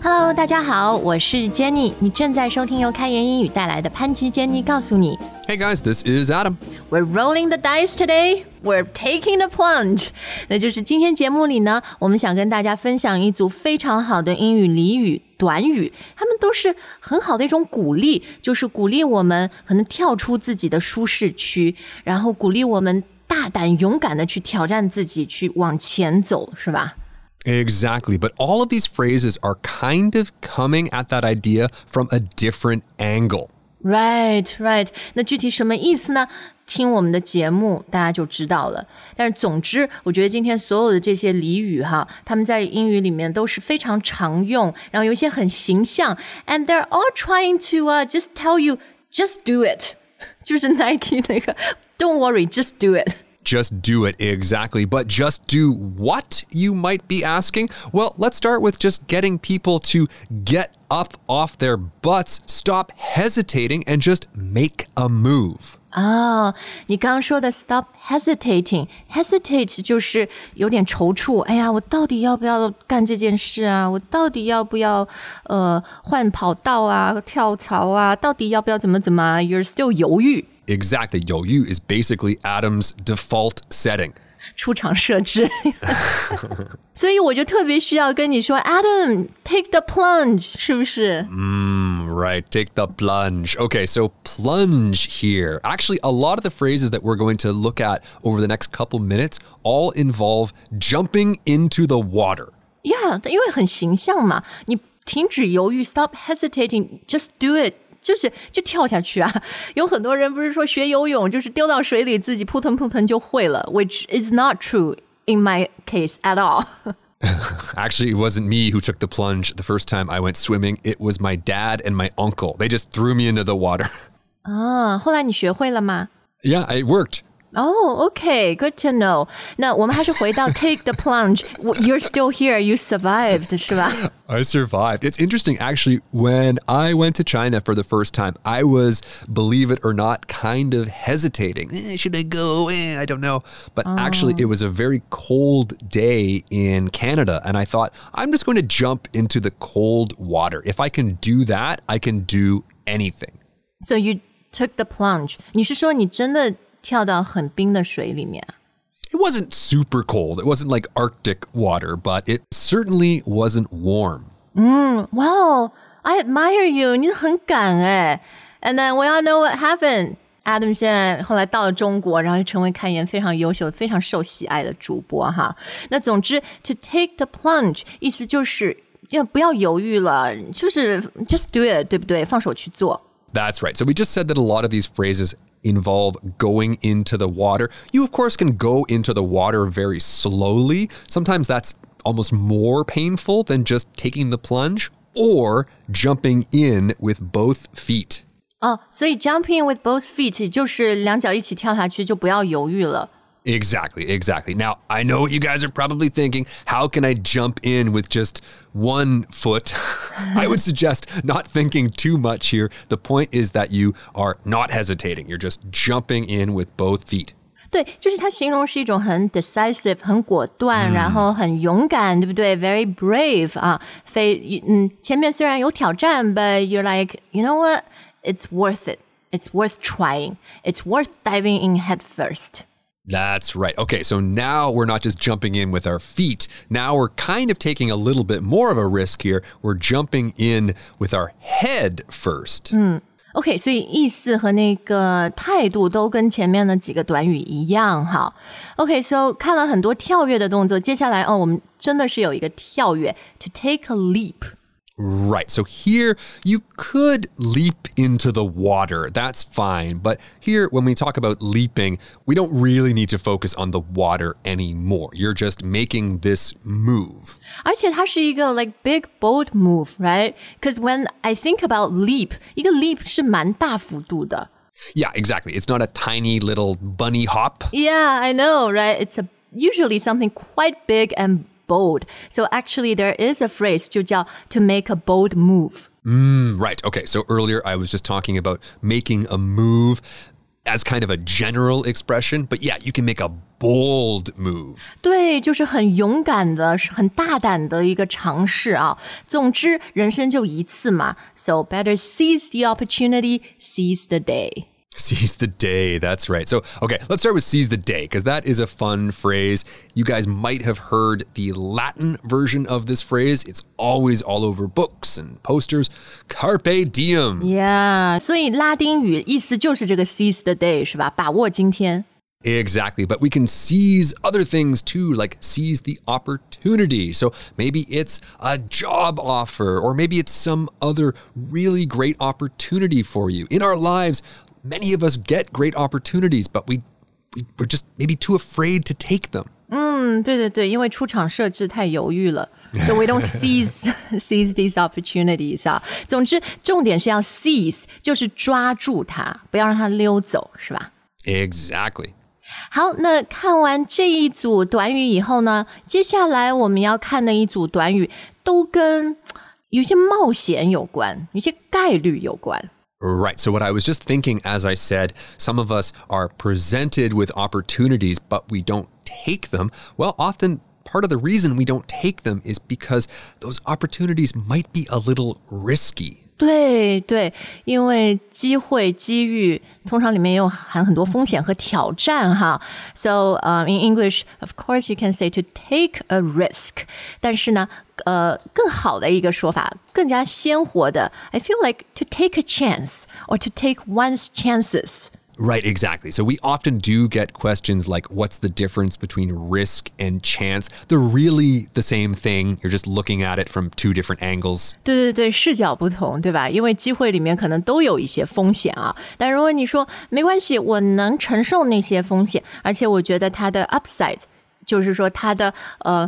Hello，大家好，我是 Jenny，你正在收听由开言英语带来的潘吉 Jenny 告诉你。Hey guys, this is Adam. We're rolling the dice today. We're taking the plunge. 那就是今天节目里呢，我们想跟大家分享一组非常好的英语俚语、短语，它们都是很好的一种鼓励，就是鼓励我们可能跳出自己的舒适区，然后鼓励我们大胆勇敢的去挑战自己，去往前走，是吧？Exactly, but all of these phrases are kind of coming at that idea from a different angle. Right, right. 那具体什么意思呢？听我们的节目，大家就知道了。但是总之，我觉得今天所有的这些俚语哈，他们在英语里面都是非常常用，然后有一些很形象，and they're all trying to uh just tell you just do it，就是 Nike 那个 Don't worry, just do it。 Just do it, exactly. But just do what, you might be asking? Well, let's start with just getting people to get up off their butts, stop hesitating, and just make a move. 啊，你刚刚说的 stop hesitating，hesitate 就是有点踌躇。哎呀，我到底要不要干这件事啊？我到底要不要呃换跑道啊、跳槽啊？到底要不要怎么怎么啊？You're still 犹豫。 exactly 有 u is basically Adam's default setting. 出厂设置，所以我就特别需要跟你说，Adam，take the plunge，是不是？嗯、mm,，right，take the plunge. Okay, so plunge here. Actually, a lot of the phrases that we're going to look at over the next couple minutes all involve jumping into the water. Yeah，因为很形象嘛，你停止犹豫，stop hesitating，just do it。就是就跳下去啊！有很多人不是说学游泳就是丢到水里自己扑腾扑腾就会了，which is not true in my case at all 。 Actually, it wasn't me who took the plunge the first time I went swimming. It was my dad and my uncle. They just threw me into the water. 啊，后来你学会了吗？ yeah, it worked. 哦、o k good to know。那我们还是回到 take the plunge。You're still here, you survived，是吧？ I survived. It's interesting, actually, when I went to China for the first time, I was, believe it or not, kind of hesitating. Eh, should I go? Eh, I don't know. But actually, it was a very cold day in Canada. And I thought, I'm just going to jump into the cold water. If I can do that, I can do anything. So you took the plunge。你是说你真的 it wasn't super cold. It wasn't like Arctic water, but it certainly wasn't warm. Mm, wow, I admire you. 你很敢哎。And then we all know what happened. Adam 现在后来到了中国，然后成为开言非常优秀、非常受喜爱的主播哈。那总之，to take the plunge 意思就是要不要犹豫了，就是 just do it，对不对？放手去做。That's right. So we just said that a lot of these phrases involve going into the water. You, of course, can go into the water very slowly. Sometimes that's almost more painful than just taking the plunge or jumping in with both feet. 哦，所以 jumping with both feet 就是两脚一起跳下去，就不要犹豫了。 Exactly, exactly. Now, I know what you guys are probably thinking. How can I jump in with just one foot? I would suggest not thinking too much here. The point is that you are not hesitating. You're just jumping in with both feet. 对，就是它形容是一种很 decisive、很果断，然后很勇敢，对不对？Very brave 啊，非嗯，前面虽然有挑战，but you're like you know what? It's worth it. It's worth trying. It's worth diving in head first. That's right. Okay, so now we're not just jumping in with our feet. Now we're kind of taking a little bit more of a risk here. We're jumping in with our head first. OK，所以意思和那个态度都跟前面的几个短语一样哈。OK，so、看了很多跳跃的动作，接下来哦，我们真的是有一个跳跃，to take a leap。 Right. So here you could leap into the water. That's fine. But here, when we talk about leaping, we don't really need to focus on the water anymore. You're just making this move. 而且它是一个 like big bold move, right? Because when I think about leap，一个 leap 是蛮大幅度的。 Yeah, exactly. It's not a tiny little bunny hop. Yeah, I know, right? It's a usually something quite big and bold. So actually, there is a phrase 就叫 to make a bold move. Right. Okay. So earlier I was just talking about making a move. as kind of a general expression, but yeah, you can make a bold move. 对，就是很勇敢的、很大胆的一个尝试啊。总之，人生就一次嘛，so better seize the opportunity, seize the day. Seize the day. That's right. So, okay, let's start with seize the day because that is a fun phrase. You guys might have heard the Latin version of this phrase. It's always all over books and posters. Carpe diem. Yeah，所以拉丁语意思就是这个 seize the day 是吧？把握今天。 Exactly. But we can seize other things too, like seize the opportunity. So maybe it's a job offer, or maybe it's some other really great opportunity for you. In our lives, many of us get great opportunities, but we, we we're just maybe too afraid to take them. 嗯，对对对，因为出厂设置太犹豫了，so we don't seize seize these opportunities 啊。总之，重点是要 seize，就是抓住它，不要让它溜走，是吧？Exactly. 好，那看完这一组短语以后呢，接下来我们要看的一组短语都跟有些冒险有关，有些概率有关。Right. So, what I was just thinking as I said, some of us are presented with opportunities, but we don't take them. Well, often part of the reason we don't take them is because those opportunities might be a little risky. 对对，因为机会、机遇通常里面也有含很多风险和挑战哈。So, um, in English, of course, you can say to take a risk。但是呢，呃，更好的一个说法，更加鲜活的，I feel like to take a chance or to take one's chances。 Right, exactly. So, we often do get questions like, what's the difference between risk and chance? They're really the same thing. You're just looking at it from two different angles. 对对对，视角不同，对吧？因为机会里面可能都有一些风险啊。但如果你说没关系，我能承受那些风险，而且我觉得它的 upside，就是说它的呃，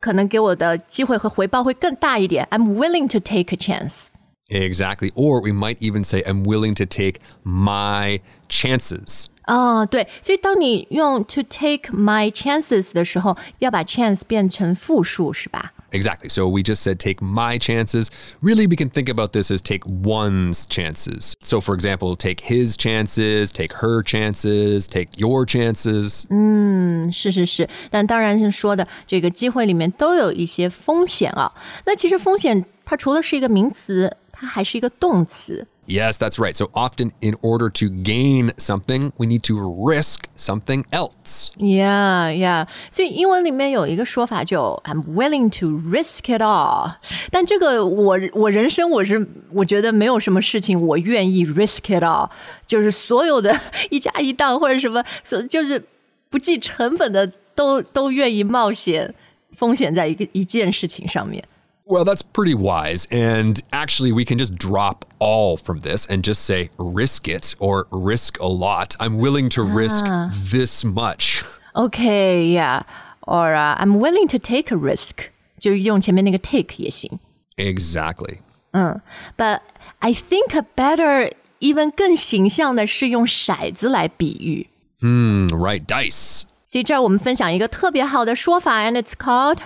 可能给我的机会和回报会更大一点。I'm willing to take a chance。 Exactly. Or we might even say, I'm willing to take my chances. 哦，对，所以当你用 to take my chances 的时候，要把 chance 变成复数，是吧？ Exactly. So we just said take my chances. Really, we can think about this as take one's chances. So, for example, take his chances, take her chances, take your chances. 嗯，是是是，但当然是说的这个机会里面都有一些风险啊。那其实风险它除了是一个名词， 它还是一个动词。 Yes, that's right. So often, in order to gain something, we need to risk something else. Yeah, yeah. 所以英文里面有一个说法叫 "I'm willing to risk it all"，但这个我我人生我是我觉得没有什么事情我愿意 risk it all，就是所有的一加一档或者什么，所就是不计成本的都都愿意冒险风险在一个一件事情上面。 Well, that's pretty wise. And actually, we can just drop all from this and just say risk it or risk a lot. I'm willing to risk this much. Okay, yeah. Or、uh, I'm willing to take a risk，就用前面那个 take 也行。 Exactly. But I think a better even 更形象的是用骰子来比喻。 Mm, right, dice. 所以这儿我们分享一个特别好的说法，and it's called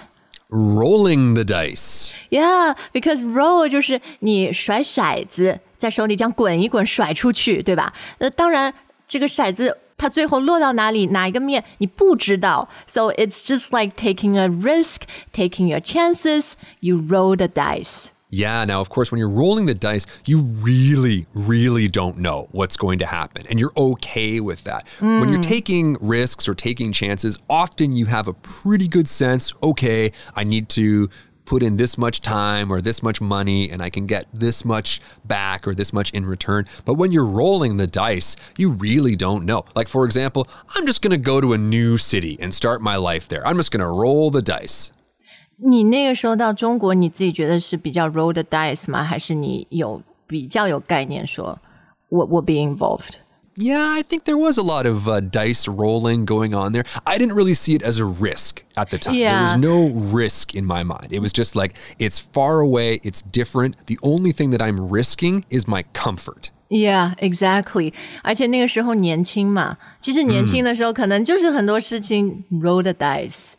Rolling the dice. yeah because roll 就是你甩骰子，在手里这样滚一滚甩出去，对吧？呃，当然这个骰子它最后落到哪里，哪一个面你不知道，so it's just like taking a risk, taking your chances. You roll the dice. Yeah, now, of course, when you're rolling the dice, you really, really don't know what's going to happen. And you're okay with that. When you're hmm. taking risks or taking chances, often you have a pretty good sense okay, I need to put in this much time or this much money and I can get this much back or this much in return. But when you're rolling the dice, you really don't know. Like, for example, I'm just going to go to a new city and start my life there. I'm just going to roll the dice. 你那个时候到中国，你自己觉得是比较 roll the dice 吗？还是你有比较有概念说我我 be involved？ Yeah, I think there was a lot of uh, dice rolling going on there. I didn't really see it as a risk at the time. There Yeah. was no risk in my mind. It was just like, it's far away, it's different. The only thing that I'm risking is my comfort. Yeah, exactly. 而且那个时候年轻嘛，其实年轻的时候可能就是很多事情 roll the dice。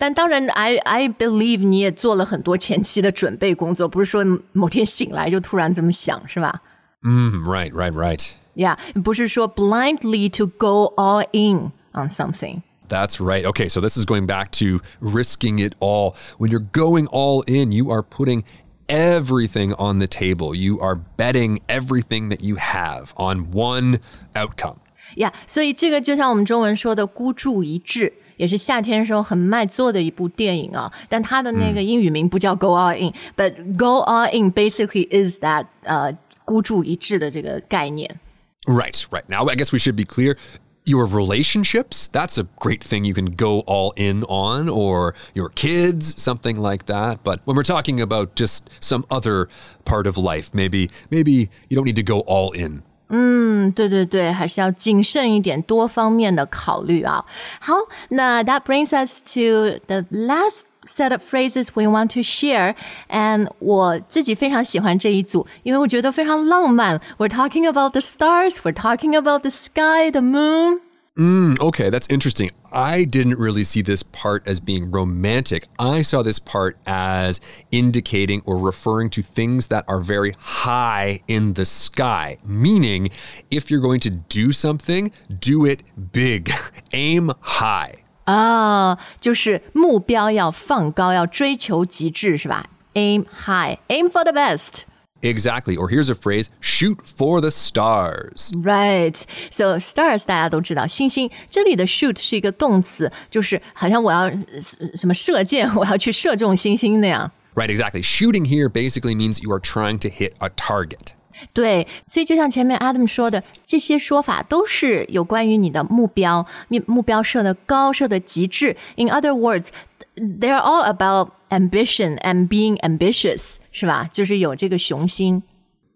但当然，I I believe 你也做了很多前期的准备工作，不是说某天醒来就突然这么想，是吧？ Mm, right, right, right. Yeah，不是说 blindly to go all in on something。 That's right. Okay, so this is going back to risking it all. When you're going all in, you are putting everything on the table. You are betting everything that you have on one outcome. 呀所以这个就像我们中文说的“孤注一掷”， 也是夏天时候很卖座的一部电影啊。但它的那个英语名不叫 “Go All In”，but、“Go All In” basically is that 呃孤注一掷的这个概念。 Right, right. Now, I guess we should be clear. Your relationships, that's a great thing you can go all in on, or your kids, something like that. But when we're talking about just some other part of life, maybe maybe you don't need to go all in. 嗯，对对对，还是要谨慎一点，多方面的考虑啊。好，那 that brings us to the last set of phrases we want to share. And 我自己非常喜欢这一组，因为我觉得非常浪漫。We're talking about the stars, we're talking about the sky, the moon. Mm, okay, that's interesting. I didn't really see this part as being romantic. I saw this part as indicating or referring to things that are very high in the sky. Meaning, if you're going to do something, do it big, aim high. 啊，就是目标要放高，要追求极致，是吧？Aim high, aim for the best. Exactly. Or here's a phrase shoot for the stars. Right. So stars 大家都知道，星星。这里的 shoot 是一个动词，就是好像我要呃什么射箭，我要去射中星星那样。 Right, exactly. Shooting here basically means you are trying to hit a target. 对，所以就像前面 Adam 说的，这些说法都是有关于你的目标，目目标设的高，设的极致。In other words, they're all about ambition and being ambitious，是吧？就是有这个雄心。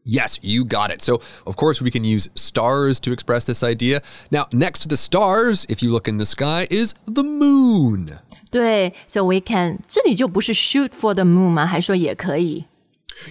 Yes, you got it. So, of course, we can use stars to express this idea. Now, next to the stars, if you look in the sky, is the moon. 对，so we can 这里就不是 shoot for the moon 吗？还说也可以。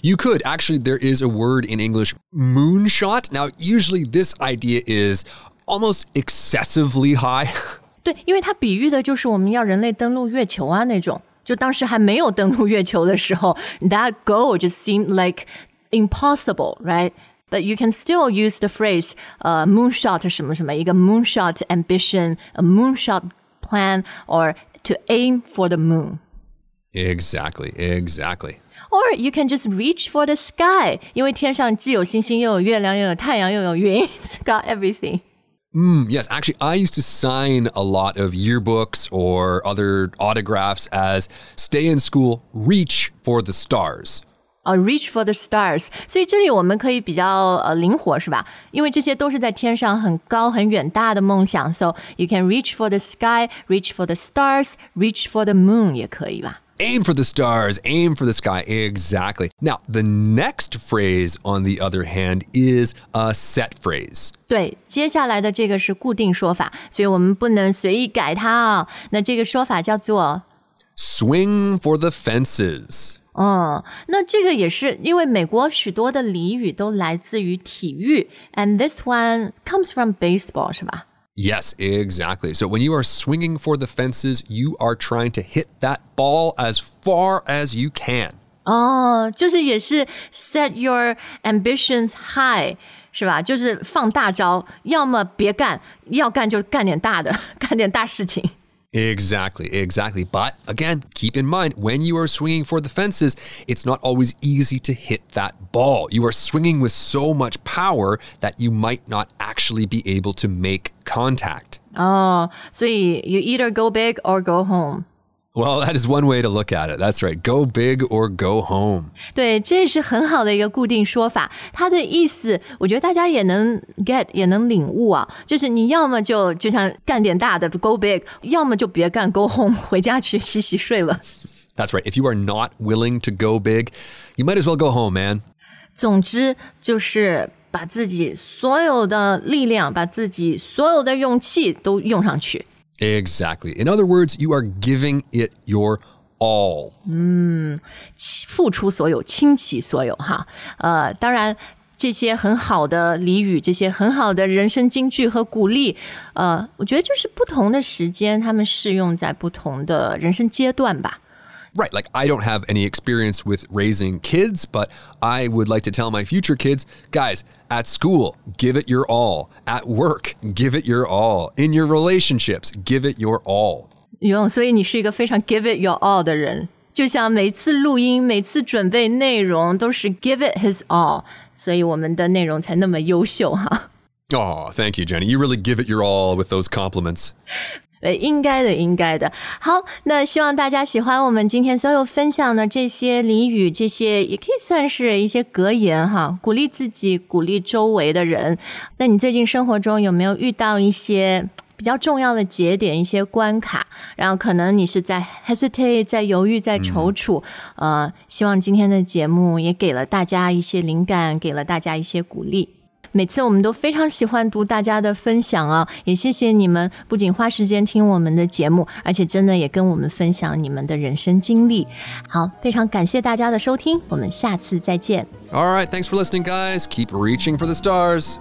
You could. Actually, there is a word in English, moonshot. Now, usually this idea is almost excessively high. 对，因为它比喻的就是我们要人类登陆月球啊那种。 就当时还没有登陆月球的时候，that goal just seemed like impossible, right? But you can still use the phrase, 呃、moonshot 什么什么，一个 moonshot ambition, a moonshot plan, or to aim for the moon. exactly, exactly. Or you can just reach for the sky，因为天上既有星星，又有月亮，又有太阳，又有云，it's got everything. Mm, yes, actually, I used to sign a lot of yearbooks or other autographs as stay in school, reach for the stars. 呃、r e a c h for the stars，所以这里我们可以比较呃灵活，是吧？因为这些都是在天上很高很远大的梦想，so you can reach for the sky，reach for the stars，reach for the moon 也可以吧？ Aim for the stars, aim for the sky. Exactly. Now, the next phrase, on the other hand, is a set phrase. 对，接下来的这个是固定说法，所以我们不能随意改它啊。那这个说法叫做 Swing for the fences. 嗯，那这个也是因为美国许多的俚语都来自于体育，and this one comes from baseball，是吧？ Yes, exactly. So when you are swinging for the fences, you are trying to hit that ball as far as you can. 哦，就是也是 set your ambitions high，是吧？就是放大招，要么别干，要干就干点大的，干点大事情。 Exactly, exactly. But again, keep in mind when you are swinging for the fences, it's not always easy to hit that ball. You are swinging with so much power that you might not actually be able to make contact. Oh, so you either go big or go home. Well, that is one way to look at it. That's right. Go big or go home. 对，这是很好的一个固定说法。它的意思，我觉得大家也能 get，也能领悟啊。就是你要么就就像干点大的 go big，要么就别干 go home，回家去洗洗睡了。 That's right. If you are not willing to go big, you might as well go home, man. 总之就是把自己所有的力量，把自己所有的勇气都用上去。 Exactly. In other words, you are giving it your all. 付出所有，倾其所有，哈，呃，当然。这些很好的俚语，这些很好的人生金句和鼓励，呃，我觉得就是不同的时间，他们适用在不同的人生阶段吧。 Right. Like, I don't have any experience with raising kids, but I would like to tell my future kids guys, at school, give it your all. At work, give it your all. In your relationships, give it your all. 哟，所以你是一个非常 give it your all 的人，就像每次录音、每次准备内容都是 give it his all，所以我们的内容才那么优秀哈。Oh, thank you, Jenny. You really give it your all with those compliments. 呃，应该的，应该的。好，那希望大家喜欢我们今天所有分享的这些俚语，这些也可以算是一些格言哈，鼓励自己，鼓励周围的人。那你最近生活中有没有遇到一些比较重要的节点、一些关卡？然后可能你是在 hesitate，在犹豫，在踌躇。呃，希望今天的节目也给了大家一些灵感，给了大家一些鼓励。每次我们都非常喜欢读大家的分享啊，也谢谢你们不仅花时间听我们的节目，而且真的也跟我们分享你们的人生经历。好，非常感谢大家的收听，我们下次再见。All right. Thanks for listening, guys. Keep reaching for the stars.